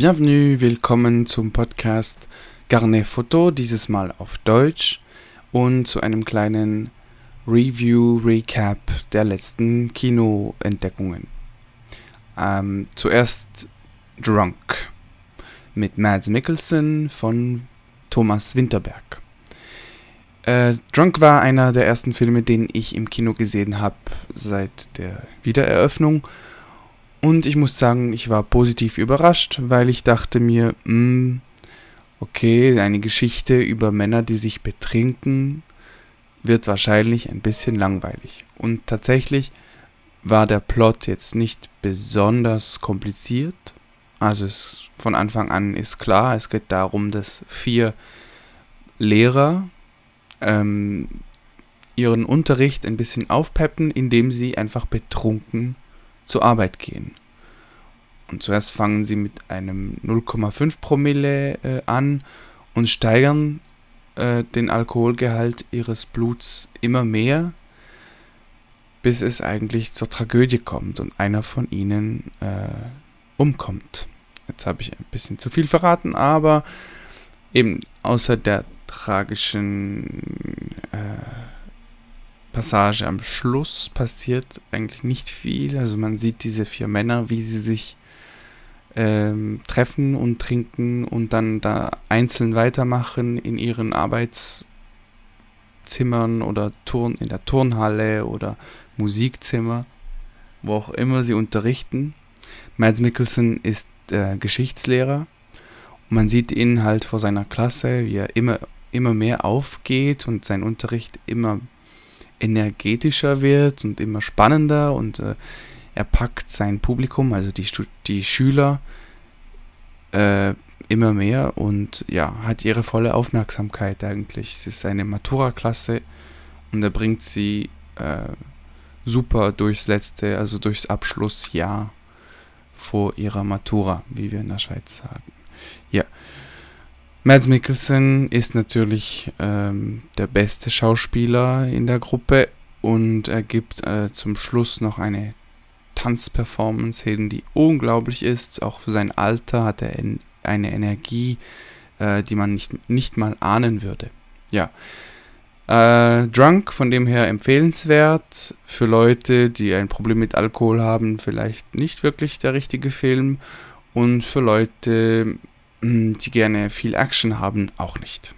Bienvenue, willkommen zum Podcast Garnet Photo, dieses Mal auf Deutsch und zu einem kleinen Review-Recap der letzten Kinoentdeckungen. Ähm, zuerst Drunk mit Mads Mikkelsen von Thomas Winterberg. Äh, Drunk war einer der ersten Filme, den ich im Kino gesehen habe seit der Wiedereröffnung und ich muss sagen, ich war positiv überrascht, weil ich dachte mir, mh, hm, okay, eine Geschichte über Männer, die sich betrinken, wird wahrscheinlich ein bisschen langweilig. Und tatsächlich war der Plot jetzt nicht besonders kompliziert. Also es von Anfang an ist klar, es geht darum, dass vier Lehrer ähm, ihren Unterricht ein bisschen aufpeppen, indem sie einfach betrunken zur Arbeit gehen. Und zuerst fangen sie mit einem 0,5 Promille äh, an und steigern äh, den Alkoholgehalt ihres Bluts immer mehr, bis es eigentlich zur Tragödie kommt und einer von ihnen äh, umkommt. Jetzt habe ich ein bisschen zu viel verraten, aber eben außer der tragischen äh, Passage am Schluss passiert eigentlich nicht viel. Also man sieht diese vier Männer, wie sie sich ähm, treffen und trinken und dann da einzeln weitermachen in ihren Arbeitszimmern oder Turn in der Turnhalle oder Musikzimmer, wo auch immer sie unterrichten. Mads Mikkelsen ist äh, Geschichtslehrer und man sieht ihn halt vor seiner Klasse, wie er immer, immer mehr aufgeht und sein Unterricht immer energetischer wird und immer spannender und äh, er packt sein Publikum, also die, die Schüler, äh, immer mehr und ja, hat ihre volle Aufmerksamkeit eigentlich. Es ist eine Matura-Klasse und er bringt sie äh, super durchs letzte, also durchs Abschlussjahr vor ihrer Matura, wie wir in der Schweiz sagen. Ja. Mads Mikkelsen ist natürlich ähm, der beste Schauspieler in der Gruppe und er gibt äh, zum Schluss noch eine Tanzperformance hin, die unglaublich ist. Auch für sein Alter hat er eine Energie, äh, die man nicht, nicht mal ahnen würde. Ja. Äh, Drunk, von dem her empfehlenswert. Für Leute, die ein Problem mit Alkohol haben, vielleicht nicht wirklich der richtige Film. Und für Leute, die gerne viel Action haben, auch nicht.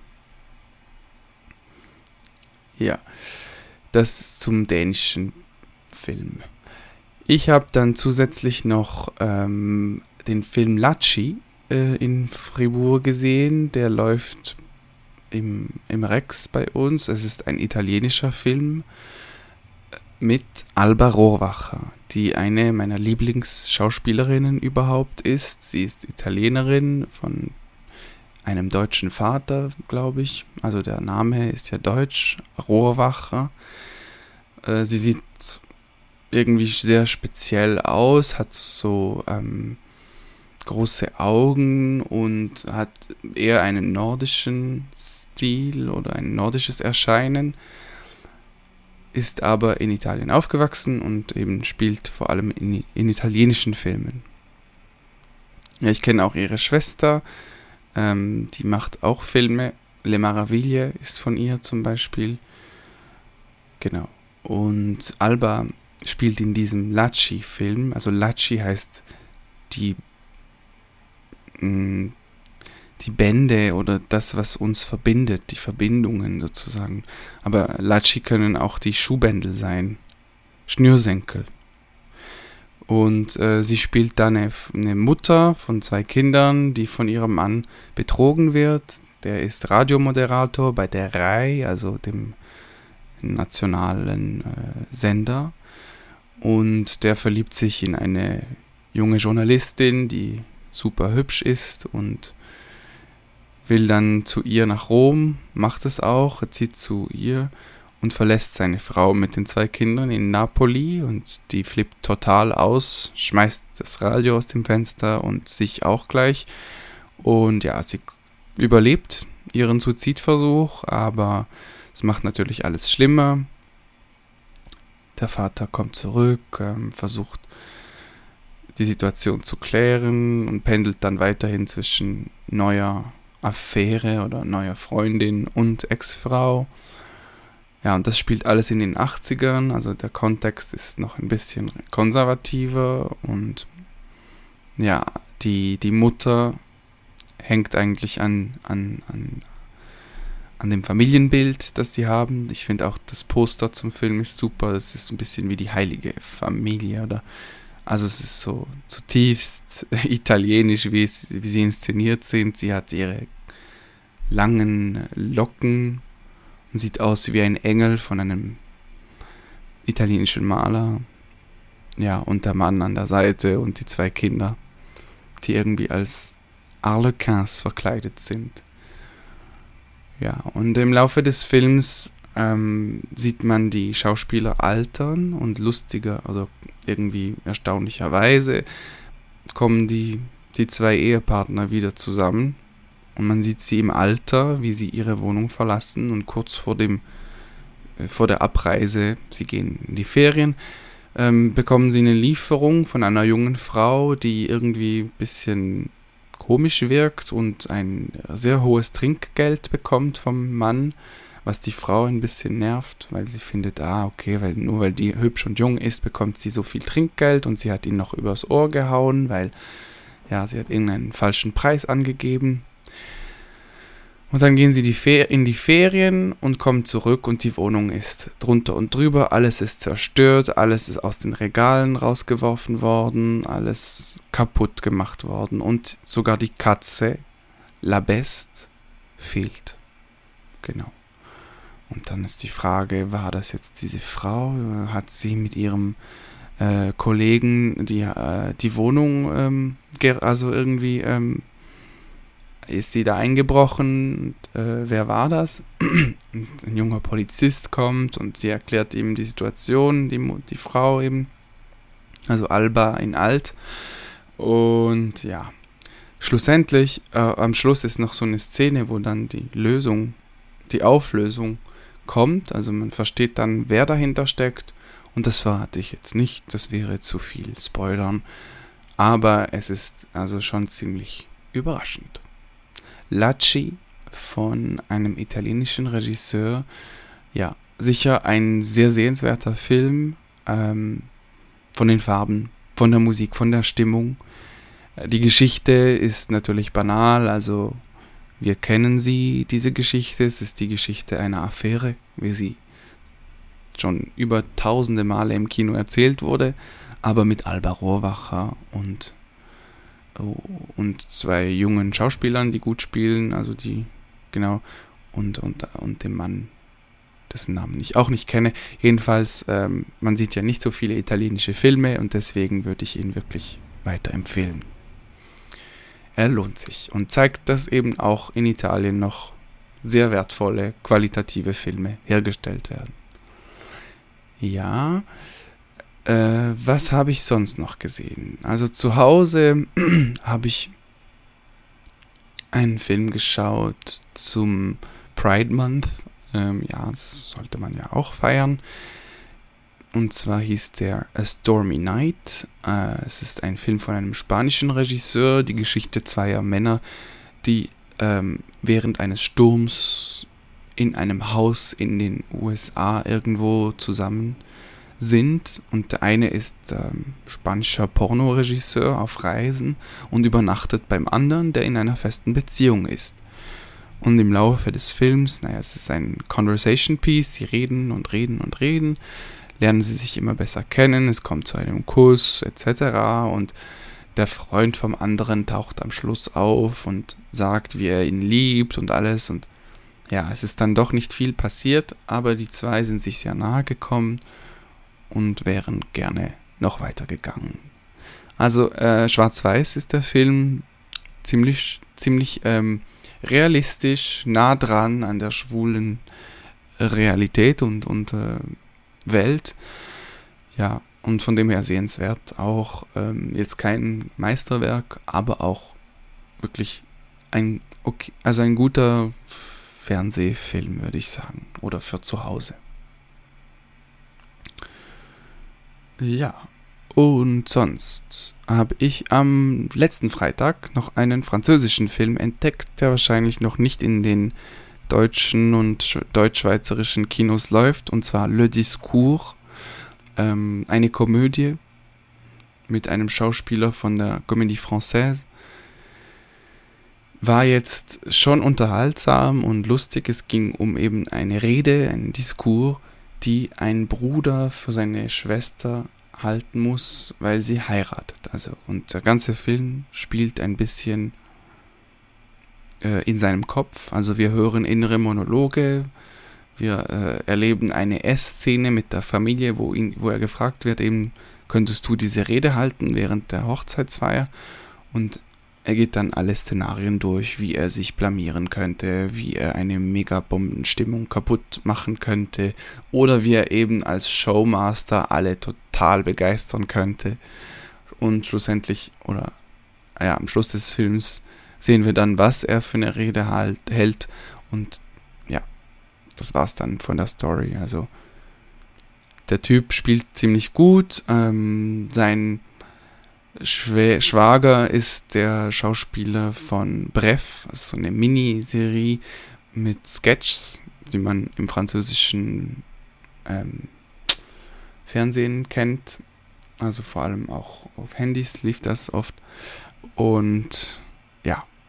Ja, das zum dänischen Film. Ich habe dann zusätzlich noch ähm, den Film Laci äh, in Fribourg gesehen. Der läuft im, im Rex bei uns. Es ist ein italienischer Film mit Alba Rohrwacher, die eine meiner Lieblingsschauspielerinnen überhaupt ist. Sie ist Italienerin von einem deutschen Vater, glaube ich. Also der Name ist ja deutsch, Rohrwacher. Äh, sie sieht irgendwie sehr speziell aus, hat so ähm, große Augen und hat eher einen nordischen Stil oder ein nordisches Erscheinen, ist aber in Italien aufgewachsen und eben spielt vor allem in, in italienischen Filmen. Ja, ich kenne auch ihre Schwester, ähm, die macht auch Filme. Le Maraviglie ist von ihr zum Beispiel. Genau. Und Alba spielt in diesem Lachi-Film. Also Lachi heißt die, mm, die Bände oder das, was uns verbindet, die Verbindungen sozusagen. Aber Lachi können auch die Schuhbändel sein, Schnürsenkel. Und äh, sie spielt dann eine, eine Mutter von zwei Kindern, die von ihrem Mann betrogen wird. Der ist Radiomoderator bei der RAI, also dem nationalen äh, Sender. Und der verliebt sich in eine junge Journalistin, die super hübsch ist und will dann zu ihr nach Rom, macht es auch, er zieht zu ihr und verlässt seine Frau mit den zwei Kindern in Napoli und die flippt total aus, schmeißt das Radio aus dem Fenster und sich auch gleich. Und ja, sie überlebt ihren Suizidversuch, aber es macht natürlich alles schlimmer. Der Vater kommt zurück, ähm, versucht die Situation zu klären und pendelt dann weiterhin zwischen neuer Affäre oder neuer Freundin und Ex-Frau. Ja, und das spielt alles in den 80ern, also der Kontext ist noch ein bisschen konservativer und ja, die, die Mutter hängt eigentlich an, an, an, an dem Familienbild, das sie haben. Ich finde auch das Poster zum Film ist super. Das ist ein bisschen wie die heilige Familie oder also es ist so zutiefst italienisch, wie, es, wie sie inszeniert sind. Sie hat ihre langen Locken und sieht aus wie ein Engel von einem italienischen Maler. Ja, und der Mann an der Seite und die zwei Kinder, die irgendwie als Arlequins verkleidet sind. Ja, und im Laufe des Films ähm, sieht man die Schauspieler altern und lustiger, also irgendwie erstaunlicherweise kommen die, die zwei Ehepartner wieder zusammen. Und man sieht sie im Alter, wie sie ihre Wohnung verlassen und kurz vor dem äh, vor der Abreise, sie gehen in die Ferien, ähm, bekommen sie eine Lieferung von einer jungen Frau, die irgendwie ein bisschen komisch wirkt und ein sehr hohes Trinkgeld bekommt vom Mann, was die Frau ein bisschen nervt, weil sie findet, ah, okay, weil nur weil die hübsch und jung ist, bekommt sie so viel Trinkgeld und sie hat ihn noch übers Ohr gehauen, weil ja, sie hat irgendeinen falschen Preis angegeben. Und dann gehen sie die in die Ferien und kommen zurück und die Wohnung ist drunter und drüber, alles ist zerstört, alles ist aus den Regalen rausgeworfen worden, alles kaputt gemacht worden und sogar die Katze, La Beste, fehlt. Genau. Und dann ist die Frage, war das jetzt diese Frau? Hat sie mit ihrem äh, Kollegen die, äh, die Wohnung, ähm, also irgendwie ähm, ist sie da eingebrochen und äh, wer war das? Und ein junger Polizist kommt und sie erklärt ihm die Situation, die, die Frau eben, also Alba in Alt. Und ja, schlussendlich, äh, am Schluss ist noch so eine Szene, wo dann die Lösung, die Auflösung kommt. Also man versteht dann, wer dahinter steckt. Und das verrate ich jetzt nicht, das wäre zu viel Spoilern. Aber es ist also schon ziemlich überraschend. Lacci von einem italienischen Regisseur. Ja, sicher ein sehr sehenswerter Film. Ähm, von den Farben, von der Musik, von der Stimmung. Die Geschichte ist natürlich banal, also wir kennen sie, diese Geschichte. Es ist die Geschichte einer Affäre, wie sie schon über tausende Male im Kino erzählt wurde, aber mit Alba Rohrwacher und und zwei jungen Schauspielern, die gut spielen, also die, genau, und, und, und dem Mann, dessen Namen ich auch nicht kenne. Jedenfalls, ähm, man sieht ja nicht so viele italienische Filme und deswegen würde ich ihn wirklich weiterempfehlen. Er lohnt sich und zeigt, dass eben auch in Italien noch sehr wertvolle, qualitative Filme hergestellt werden. Ja, äh, was habe ich sonst noch gesehen? Also zu Hause habe ich einen Film geschaut zum Pride Month. Ähm, ja, das sollte man ja auch feiern. Und zwar hieß der A Stormy Night. Äh, es ist ein Film von einem spanischen Regisseur, die Geschichte zweier Männer, die ähm, während eines Sturms in einem Haus in den USA irgendwo zusammen sind und der eine ist ähm, spanischer Pornoregisseur auf Reisen und übernachtet beim anderen, der in einer festen Beziehung ist. Und im Laufe des Films, naja, es ist ein Conversation Piece, sie reden und reden und reden, lernen sie sich immer besser kennen, es kommt zu einem Kuss etc. Und der Freund vom anderen taucht am Schluss auf und sagt, wie er ihn liebt und alles. Und ja, es ist dann doch nicht viel passiert, aber die zwei sind sich sehr nahe gekommen und wären gerne noch weitergegangen. Also äh, Schwarz-Weiß ist der Film ziemlich, ziemlich ähm, realistisch, nah dran an der schwulen Realität und, und äh, Welt. Ja, und von dem her sehenswert. Auch ähm, jetzt kein Meisterwerk, aber auch wirklich ein, okay, also ein guter Fernsehfilm, würde ich sagen. Oder für zu Hause. Ja, Und sonst habe ich am letzten Freitag noch einen französischen Film entdeckt, der wahrscheinlich noch nicht in den deutschen und deutschschweizerischen Kinos läuft, und zwar Le Discours, ähm, eine Komödie mit einem Schauspieler von der Comédie Française. War jetzt schon unterhaltsam und lustig. Es ging um eben eine Rede, einen Diskurs, die ein Bruder für seine Schwester halten muss, weil sie heiratet. Also, und der ganze Film spielt ein bisschen äh, in seinem Kopf. Also wir hören innere Monologe, wir äh, erleben eine Essszene mit der Familie, wo, ihn, wo er gefragt wird, eben, könntest du diese Rede halten während der Hochzeitsfeier? Und er geht dann alle Szenarien durch, wie er sich blamieren könnte, wie er eine Megabombenstimmung kaputt machen könnte oder wie er eben als Showmaster alle total begeistern könnte. Und schlussendlich, oder ja, am Schluss des Films sehen wir dann, was er für eine Rede halt, hält. Und ja, das war's dann von der Story. Also der Typ spielt ziemlich gut. Ähm, sein Schw Schwager ist der Schauspieler von Bref, so eine Miniserie mit Sketches, die man im französischen ähm, Fernsehen kennt. Also vor allem auch auf Handys lief das oft. Und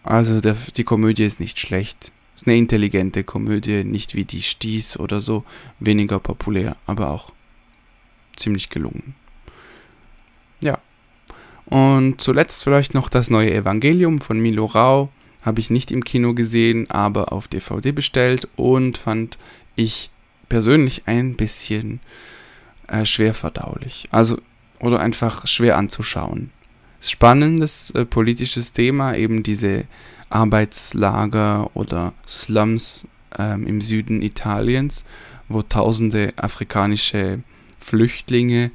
also der, die Komödie ist nicht schlecht. Ist eine intelligente Komödie, nicht wie die Stieß oder so. Weniger populär, aber auch ziemlich gelungen. Ja. Und zuletzt vielleicht noch das neue Evangelium von Milo Rau. Habe ich nicht im Kino gesehen, aber auf DVD bestellt und fand ich persönlich ein bisschen äh, schwer verdaulich. Also, oder einfach schwer anzuschauen spannendes äh, politisches Thema, eben diese Arbeitslager oder Slums ähm, im Süden Italiens, wo tausende afrikanische Flüchtlinge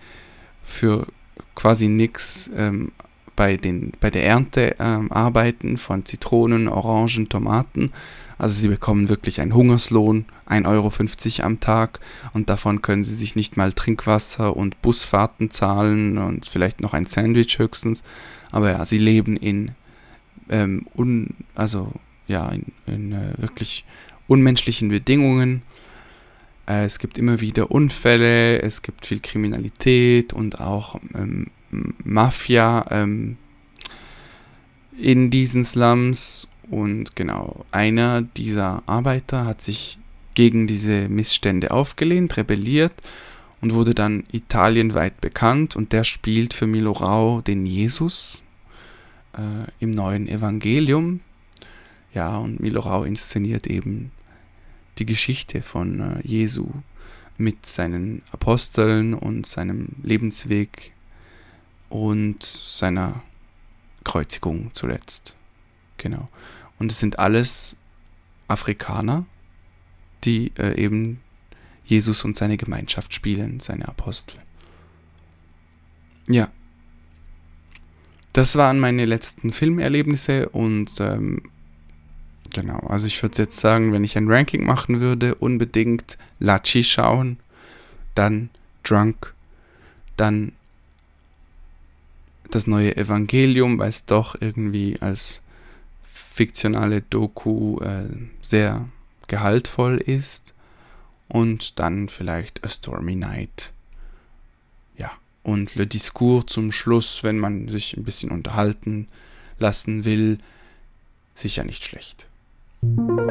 für quasi nichts ähm, bei, bei der Ernte ähm, arbeiten von Zitronen, Orangen, Tomaten also sie bekommen wirklich einen Hungerslohn, 1,50 Euro am Tag und davon können sie sich nicht mal Trinkwasser und Busfahrten zahlen und vielleicht noch ein Sandwich höchstens. Aber ja, sie leben in, ähm, un, also ja, in, in äh, wirklich unmenschlichen Bedingungen. Äh, es gibt immer wieder Unfälle, es gibt viel Kriminalität und auch ähm, Mafia ähm, in diesen Slums und genau, einer dieser Arbeiter hat sich gegen diese Missstände aufgelehnt, rebelliert und wurde dann italienweit bekannt und der spielt für Milorau den Jesus äh, im neuen Evangelium. Ja, und Milorau inszeniert eben die Geschichte von äh, Jesu mit seinen Aposteln und seinem Lebensweg und seiner Kreuzigung zuletzt. Genau. Und es sind alles Afrikaner, die äh, eben Jesus und seine Gemeinschaft spielen, seine Apostel. Ja. Das waren meine letzten Filmerlebnisse und ähm, genau, also ich würde jetzt sagen, wenn ich ein Ranking machen würde, unbedingt Lachi schauen, dann Drunk, dann das neue Evangelium, weil es doch irgendwie als fiktionale Doku äh, sehr gehaltvoll ist. Und dann vielleicht A Stormy Night. Ja, und Le Discours zum Schluss, wenn man sich ein bisschen unterhalten lassen will, sicher nicht schlecht. Musik